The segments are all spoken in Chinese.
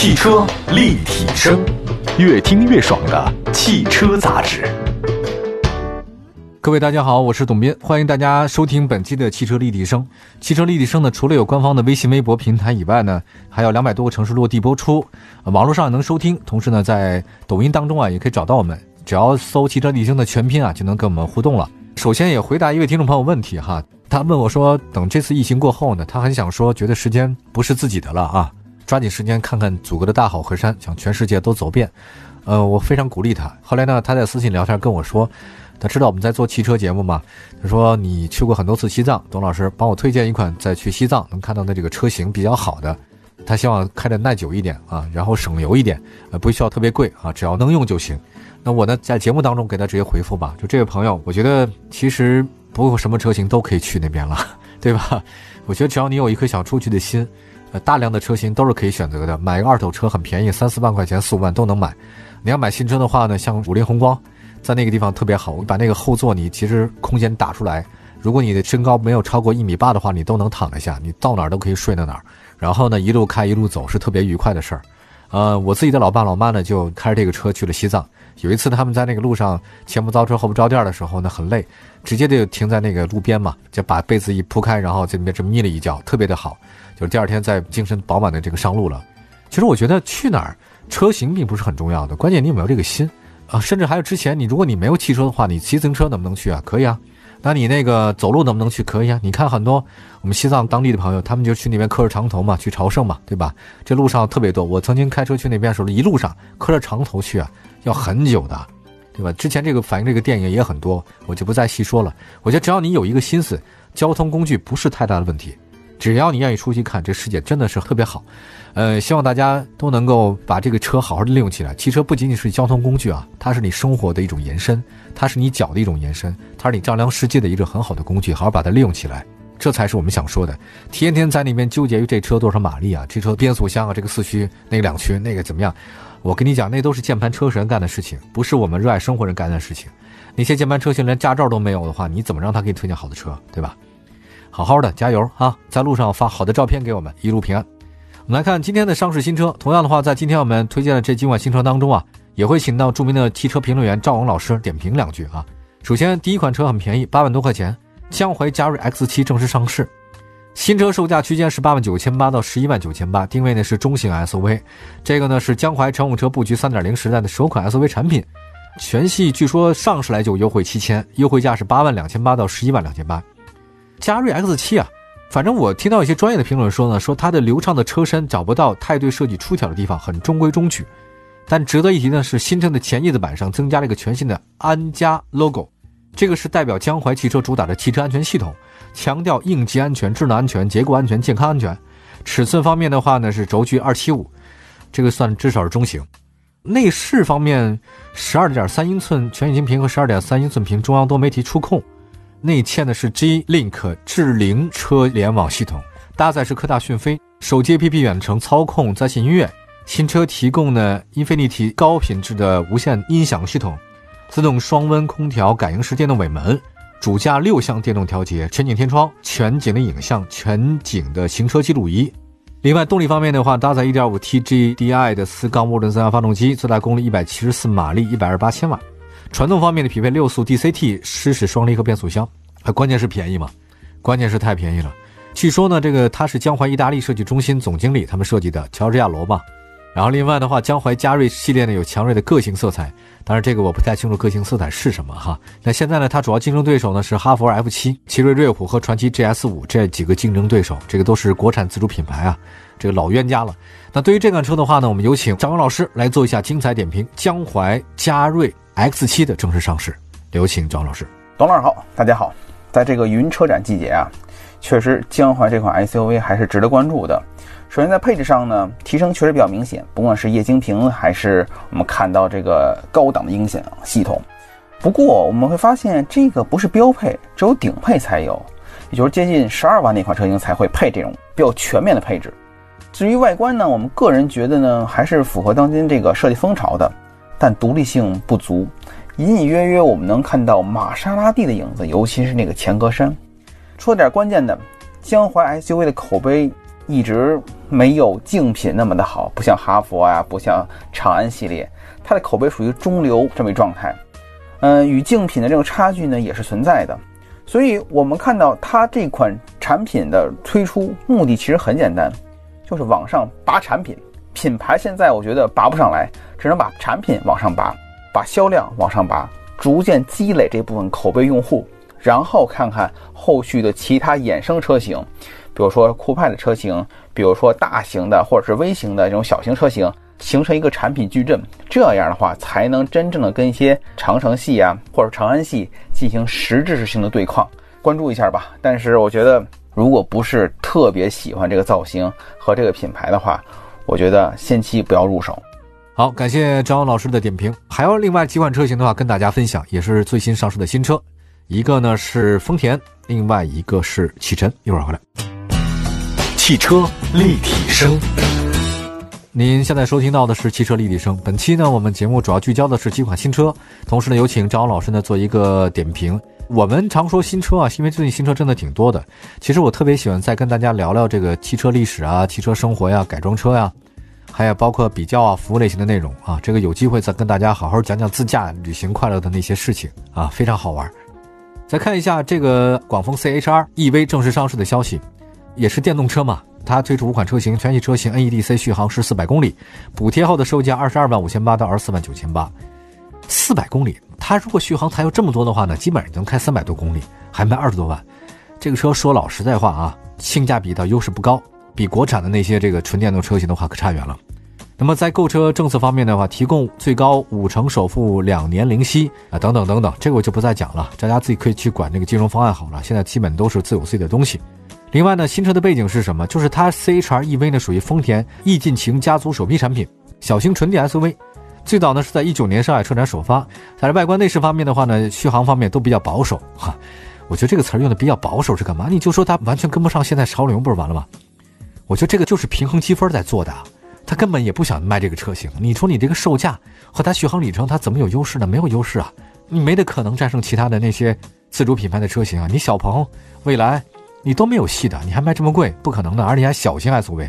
汽车立体声，越听越爽的汽车杂志。各位大家好，我是董斌，欢迎大家收听本期的汽车立体声。汽车立体声呢，除了有官方的微信、微博平台以外呢，还有两百多个城市落地播出，网络上能收听。同时呢，在抖音当中啊，也可以找到我们，只要搜“汽车立体声”的全拼啊，就能跟我们互动了。首先也回答一位听众朋友问题哈，他问我说，等这次疫情过后呢，他很想说，觉得时间不是自己的了啊，抓紧时间看看祖国的大好河山，想全世界都走遍。呃，我非常鼓励他。后来呢，他在私信聊天跟我说，他知道我们在做汽车节目嘛，他说你去过很多次西藏，董老师帮我推荐一款在去西藏能看到的这个车型比较好的。他希望开的耐久一点啊，然后省油一点，呃，不需要特别贵啊，只要能用就行。那我呢，在节目当中给他直接回复吧。就这位朋友，我觉得其实不用什么车型都可以去那边了，对吧？我觉得只要你有一颗想出去的心，呃，大量的车型都是可以选择的。买个二手车很便宜，三四万块钱、四五万都能买。你要买新车的话呢，像五菱宏光，在那个地方特别好，把那个后座你其实空间打出来。如果你的身高没有超过一米八的话，你都能躺得下，你到哪儿都可以睡到哪儿。然后呢，一路开一路走是特别愉快的事儿。呃，我自己的老爸老妈呢，就开着这个车去了西藏。有一次他们在那个路上前不着车后不着店的时候呢，很累，直接就停在那个路边嘛，就把被子一铺开，然后在里面这么眯了一觉，特别的好。就是第二天再精神饱满的这个上路了。其实我觉得去哪儿车型并不是很重要的，关键你有没有这个心啊。甚至还有之前你如果你没有汽车的话，你骑自行车能不能去啊？可以啊。那你那个走路能不能去？可以啊！你看很多我们西藏当地的朋友，他们就去那边磕着长头嘛，去朝圣嘛，对吧？这路上特别多。我曾经开车去那边的时候，一路上磕着长头去啊，要很久的，对吧？之前这个反映这个电影也很多，我就不再细说了。我觉得只要你有一个心思，交通工具不是太大的问题，只要你愿意出去看，这世界真的是特别好。呃，希望大家都能够把这个车好好的利用起来。汽车不仅仅是交通工具啊，它是你生活的一种延伸，它是你脚的一种延伸，它是你丈量世界的一个很好的工具。好好把它利用起来，这才是我们想说的。天天在那边纠结于这车多少马力啊，这车变速箱啊，这个四驱那个两驱那个怎么样？我跟你讲，那都是键盘车神干的事情，不是我们热爱生活人干的事情。那些键盘车型连驾照都没有的话，你怎么让他给你推荐好的车，对吧？好好的加油啊，在路上发好的照片给我们，一路平安。我们来看今天的上市新车。同样的话，在今天我们推荐的这几款新车当中啊，也会请到著名的汽车评论员赵勇老师点评两句啊。首先，第一款车很便宜，八万多块钱，江淮嘉瑞 X7 正式上市，新车售价区间是八万九千八到十一万九千八，定位呢是中型 SUV。这个呢是江淮乘用车布局三点零时代的首款 SUV 产品，全系据说上市来就优惠七千，优惠价是八万两千八到十一万两千八。嘉瑞 X7 啊。反正我听到一些专业的评论说呢，说它的流畅的车身找不到太对设计出挑的地方，很中规中矩。但值得一提的是，新车的前叶子板上增加了一个全新的安家 logo，这个是代表江淮汽车主打的汽车安全系统，强调应急安全、智能安全、结构安全、健康安全。尺寸方面的话呢，是轴距二七五，这个算至少是中型。内饰方面，十二点三英寸全液晶屏和十二点三英寸屏中央多媒体触控。内嵌的是 G-Link 智灵车联网系统，搭载是科大讯飞手机 APP 远程操控在线音乐。新车提供呢英菲尼迪高品质的无线音响系统，自动双温空调感应式电动尾门，主驾六项电动调节，全景天窗，全景的影像，全景的行车记录仪。另外动力方面的话，搭载 1.5T GDI 的四缸涡轮增压发动机，最大功率174马力，128千瓦。传动方面的匹配六速 DCT 湿式双离合变速箱，啊，关键是便宜嘛，关键是太便宜了。据说呢，这个他是江淮意大利设计中心总经理他们设计的乔治亚罗嘛。然后另外的话，江淮嘉瑞系列呢有强烈的个性色彩，当然这个我不太清楚个性色彩是什么哈。那现在呢，它主要竞争对手呢是哈弗 F 七、奇瑞瑞虎和传祺 GS 五这几个竞争对手，这个都是国产自主品牌啊，这个老冤家了。那对于这款车的话呢，我们有请张文老师来做一下精彩点评。江淮嘉瑞。X 七的正式上市，有请张老师。董老师好，大家好。在这个云车展季节啊，确实江淮这款 SUV 还是值得关注的。首先在配置上呢，提升确实比较明显，不管是液晶屏还是我们看到这个高档的音响系统。不过我们会发现这个不是标配，只有顶配才有，也就是接近十二万那款车型才会配这种比较全面的配置。至于外观呢，我们个人觉得呢，还是符合当今这个设计风潮的。但独立性不足，隐隐约约我们能看到玛莎拉蒂的影子，尤其是那个前格栅。说点关键的，江淮 SUV 的口碑一直没有竞品那么的好，不像哈佛啊，不像长安系列，它的口碑属于中流这么一状态。嗯，与竞品的这个差距呢，也是存在的。所以，我们看到它这款产品的推出目的其实很简单，就是往上拔产品。品牌现在我觉得拔不上来，只能把产品往上拔，把销量往上拔，逐渐积累这部分口碑用户，然后看看后续的其他衍生车型，比如说酷派的车型，比如说大型的或者是微型的这种小型车型，形成一个产品矩阵。这样的话，才能真正的跟一些长城系啊或者长安系进行实质性的对抗。关注一下吧。但是我觉得，如果不是特别喜欢这个造型和这个品牌的话，我觉得先期不要入手。好，感谢张老师的点评。还有另外几款车型的话，跟大家分享，也是最新上市的新车。一个呢是丰田，另外一个是启辰。一会儿回来。汽车立体声，您现在收听到的是汽车立体声。本期呢，我们节目主要聚焦的是几款新车，同时呢，有请张老师呢做一个点评。我们常说新车啊，因为最近新车真的挺多的。其实我特别喜欢再跟大家聊聊这个汽车历史啊、汽车生活呀、改装车呀，还有包括比较啊、服务类型的内容啊。这个有机会再跟大家好好讲讲自驾旅行快乐的那些事情啊，非常好玩。再看一下这个广丰 CHR EV 正式上市的消息，也是电动车嘛，它推出五款车型，全系车型 NEDC 续航是四百公里，补贴后的售价二十二万五千八到二十四万九千八，四百公里。它如果续航才有这么多的话呢，基本上能开三百多公里，还卖二十多万。这个车说老实在话啊，性价比的优势不高，比国产的那些这个纯电动车型的话可差远了。那么在购车政策方面的话，提供最高五成首付、两年零息啊，等等等等，这个我就不再讲了，大家自己可以去管这个金融方案好了。现在基本都是自有自己的东西。另外呢，新车的背景是什么？就是它 CHR EV 呢属于丰田易进擎家族首批产品，小型纯电 SUV。最早呢是在一九年上海车展首发，在外观内饰方面的话呢，续航方面都比较保守哈。我觉得这个词儿用的比较保守是干嘛？你就说它完全跟不上现在潮流，不是完了吗？我觉得这个就是平衡积分在做的，他根本也不想卖这个车型。你说你这个售价和它续航里程，它怎么有优势呢？没有优势啊，你没得可能战胜其他的那些自主品牌的车型啊。你小鹏、蔚来，你都没有戏的，你还卖这么贵，不可能的，而且还小型 SUV。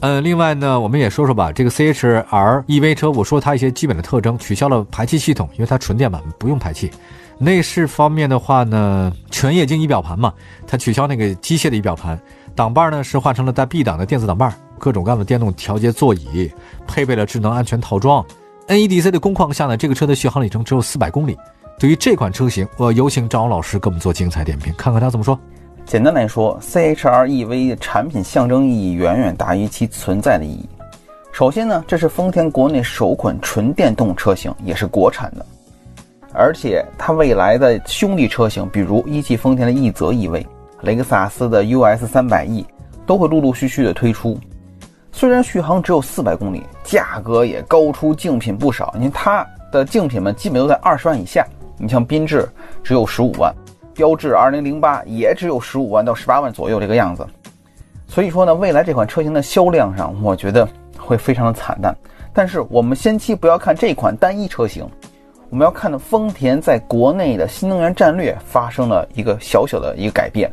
呃，另外呢，我们也说说吧，这个 CHR EV 车，我说它一些基本的特征，取消了排气系统，因为它纯电版不用排气。内饰方面的话呢，全液晶仪表盘嘛，它取消那个机械的仪表盘。挡把呢是换成了带 B 档的电子挡把，各种各样的电动调节座椅，配备了智能安全套装。NEDC 的工况下呢，这个车的续航里程只有四百公里。对于这款车型，我有请张老师给我们做精彩点评，看看他怎么说。简单来说，CHR EV 的产品象征意义远远大于其存在的意义。首先呢，这是丰田国内首款纯电动车型，也是国产的，而且它未来的兄弟车型，比如一汽丰田的奕泽 EV、雷克萨斯的 US 300e，都会陆陆续续的推出。虽然续航只有四百公里，价格也高出竞品不少。你看它的竞品们基本都在二十万以下，你像缤智只有十五万。标致二零零八也只有十五万到十八万左右这个样子，所以说呢，未来这款车型的销量上，我觉得会非常的惨淡。但是我们先期不要看这款单一车型，我们要看的丰田在国内的新能源战略发生了一个小小的一个改变，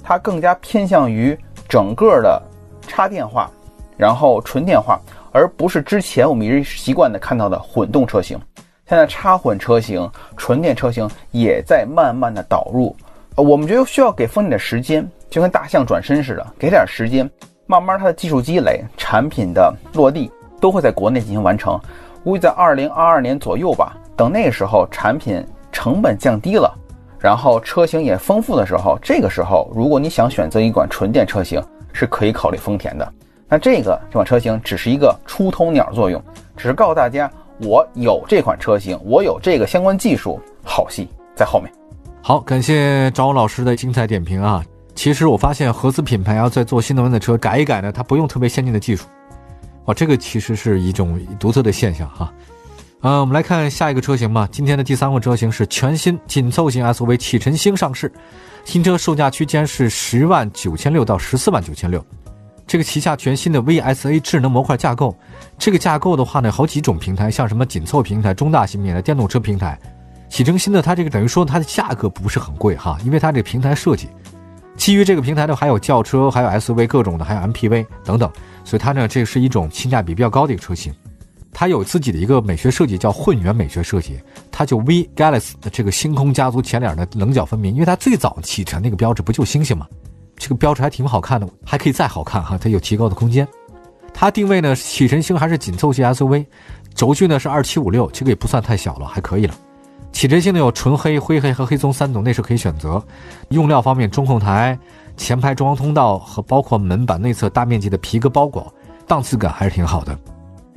它更加偏向于整个的插电化，然后纯电化，而不是之前我们一直习惯的看到的混动车型。现在插混车型、纯电车型也在慢慢的导入，呃，我们觉得需要给丰田点时间，就跟大象转身似的，给点时间，慢慢它的技术积累、产品的落地都会在国内进行完成，估计在二零二二年左右吧。等那个时候产品成本降低了，然后车型也丰富的时候，这个时候如果你想选择一款纯电车型，是可以考虑丰田的。那这个这款车型只是一个出头鸟作用，只是告诉大家。我有这款车型，我有这个相关技术，好戏在后面。好，感谢赵老师的精彩点评啊！其实我发现合资品牌要在做新能源的车改一改呢，它不用特别先进的技术，哇，这个其实是一种独特的现象哈。呃，我们来看下一个车型吧。今天的第三款车型是全新紧凑型 SUV 启辰星上市，新车售价区间是十万九千六到十四万九千六。这个旗下全新的 VSA 智能模块架构，这个架构的话呢，好几种平台，像什么紧凑平台、中大型平台、电动车平台。启辰新的它这个等于说它的价格不是很贵哈，因为它这个平台设计，基于这个平台呢，还有轿车，还有 SUV 各种的，还有 MPV 等等，所以它呢，这是一种性价比比较高的一个车型。它有自己的一个美学设计，叫混元美学设计。它就 V Galaxy 的这个星空家族前脸的棱角分明，因为它最早启辰那个标志不就星星吗？这个标志还挺好看的，还可以再好看哈，它有提高的空间。它定位呢，启辰星还是紧凑级 SUV，轴距呢是二七五六，这个也不算太小了，还可以了。启辰星呢有纯黑、灰黑和黑棕三种内饰可以选择。用料方面，中控台、前排中央通道和包括门板内侧大面积的皮革包裹，档次感还是挺好的。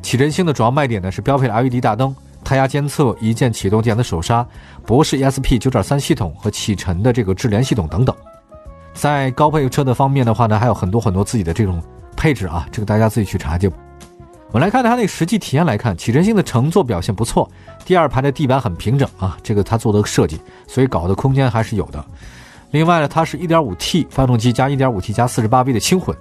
启辰星的主要卖点呢是标配的 LED 大灯、胎压监测、一键启动电子手刹、博世 ESP 9.3系统和启辰的这个智联系统等等。在高配车的方面的话呢，还有很多很多自己的这种配置啊，这个大家自己去查去。我们来看它那个实际体验来看，启辰星的乘坐表现不错，第二排的地板很平整啊，这个它做的设计，所以搞的空间还是有的。另外呢，它是 1.5T 发动机加 1.5T 加 48V 的轻混。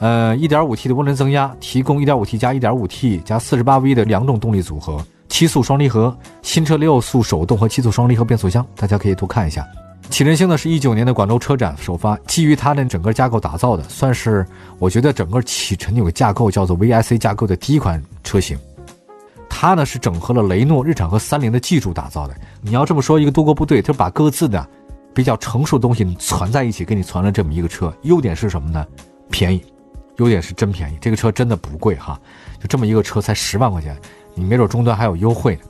呃，1.5T 的涡轮增压提供 1.5T 加 1.5T 加 48V 的两种动力组合，七速双离合，新车六速手动和七速双离合变速箱，大家可以多看一下。启辰星呢是一九年的广州车展首发，基于它的整个架构打造的，算是我觉得整个启辰有个架构叫做 VIC 架构的第一款车型。它呢是整合了雷诺、日产和三菱的技术打造的。你要这么说，一个多国部队，它把各自的比较成熟的东西攒在一起，给你攒了这么一个车。优点是什么呢？便宜。优点是真便宜，这个车真的不贵哈，就这么一个车才十万块钱，你没准终端还有优惠呢。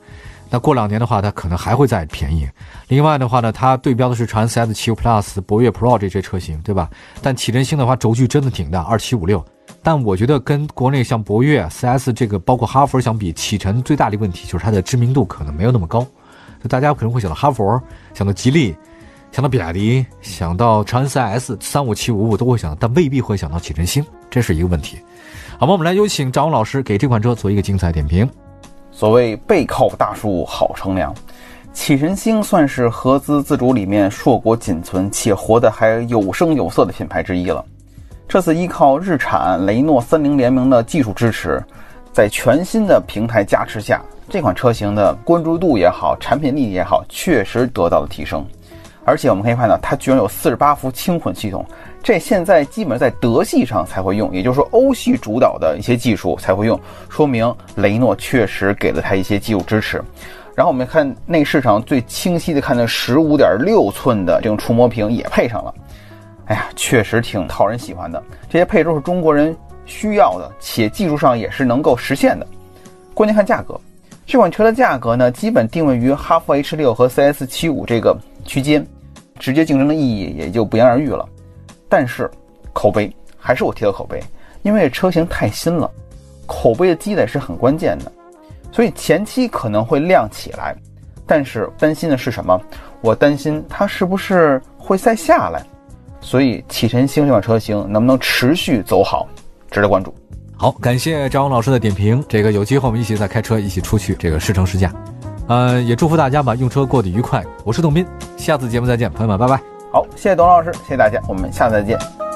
那过两年的话，它可能还会再便宜。另外的话呢，它对标的是长安 CS75 Plus、博越 Pro 这些车型，对吧？但启辰星的话，轴距真的挺大，二七五六。但我觉得跟国内像博越、CS 这个包括哈弗相比，启辰最大的问题就是它的知名度可能没有那么高。就大家可能会想到哈弗，想到吉利。想到比亚迪，想到长安 CS 三五七五五都会想，但未必会想到启辰星，这是一个问题。好吧，我们来有请张勇老师给这款车做一个精彩点评。所谓背靠大树好乘凉，启辰星算是合资自主里面硕果仅存且活得还有声有色的品牌之一了。这次依靠日产、雷诺、三菱联名的技术支持，在全新的平台加持下，这款车型的关注度也好，产品力也好，确实得到了提升。而且我们可以看到，它居然有四十八伏轻混系统，这现在基本在德系上才会用，也就是说欧系主导的一些技术才会用，说明雷诺确实给了它一些技术支持。然后我们看内饰上最清晰的看到十五点六寸的这种触摸屏也配上了，哎呀，确实挺讨人喜欢的。这些配置是中国人需要的，且技术上也是能够实现的。关键看价格，这款车的价格呢，基本定位于哈弗 H 六和 CS 七五这个区间。直接竞争的意义也就不言而喻了，但是口碑还是我提的口碑，因为车型太新了，口碑的积累是很关键的，所以前期可能会亮起来，但是担心的是什么？我担心它是不是会再下来，所以启辰星这款车型能不能持续走好，值得关注。好，感谢张勇老师的点评，这个有机会我们一起再开车，一起出去这个试乘试驾。呃，也祝福大家吧，用车过得愉快。我是董斌，下次节目再见，朋友们，拜拜。好，谢谢董老师，谢谢大家，我们下次再见。